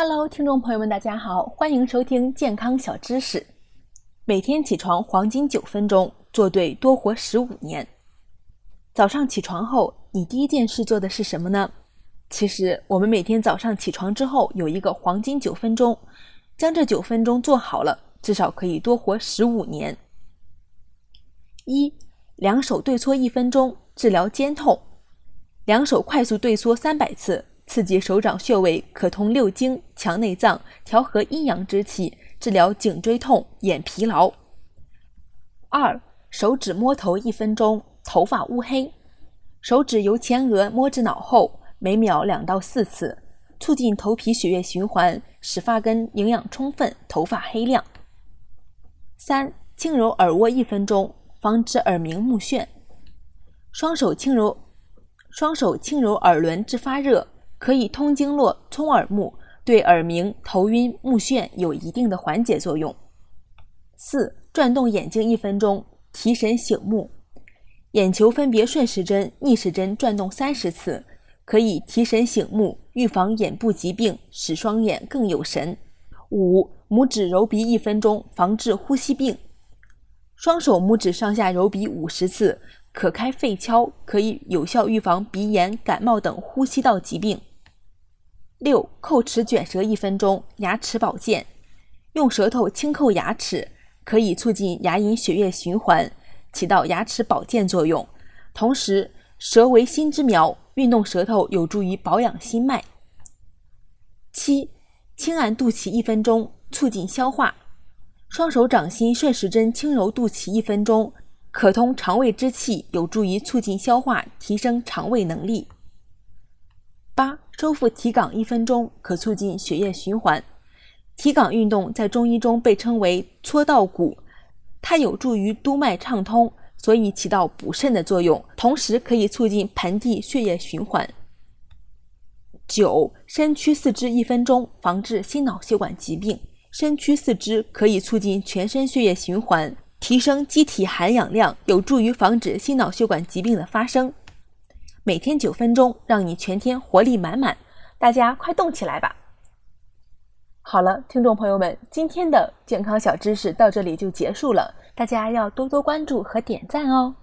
Hello，听众朋友们，大家好，欢迎收听健康小知识。每天起床黄金九分钟，做对多活十五年。早上起床后，你第一件事做的是什么呢？其实，我们每天早上起床之后有一个黄金九分钟，将这九分钟做好了，至少可以多活十五年。一，两手对搓一分钟，治疗肩痛。两手快速对搓三百次。刺激手掌穴位，可通六经、强内脏，调和阴阳之气，治疗颈椎痛、眼疲劳。二、手指摸头一分钟，头发乌黑。手指由前额摸至脑后，每秒两到四次，促进头皮血液循环，使发根营养充分，头发黑亮。三、轻揉耳窝一分钟，防止耳鸣目眩。双手轻揉，双手轻揉耳轮至发热。可以通经络、通耳目，对耳鸣、头晕、目眩有一定的缓解作用。四、转动眼睛一分钟，提神醒目。眼球分别顺时针、逆时针转动三十次，可以提神醒目，预防眼部疾病，使双眼更有神。五、拇指揉鼻一分钟，防治呼吸病。双手拇指上下揉鼻五十次，可开肺窍，可以有效预防鼻炎、感冒等呼吸道疾病。六叩齿卷舌一分钟，牙齿保健。用舌头轻叩牙齿，可以促进牙龈血液循环，起到牙齿保健作用。同时，舌为心之苗，运动舌头有助于保养心脉。七轻按肚脐一分钟，促进消化。双手掌心顺时针轻揉肚脐一分钟，可通肠胃之气，有助于促进消化，提升肠胃能力。八收腹提肛一分钟，可促进血液循环。提肛运动在中医中被称为搓道骨，它有助于督脉畅通，所以起到补肾的作用，同时可以促进盆地血液循环。九伸屈四肢一分钟，防治心脑血管疾病。伸屈四肢可以促进全身血液循环，提升机体含氧量，有助于防止心脑血管疾病的发生。每天九分钟，让你全天活力满满。大家快动起来吧！好了，听众朋友们，今天的健康小知识到这里就结束了。大家要多多关注和点赞哦。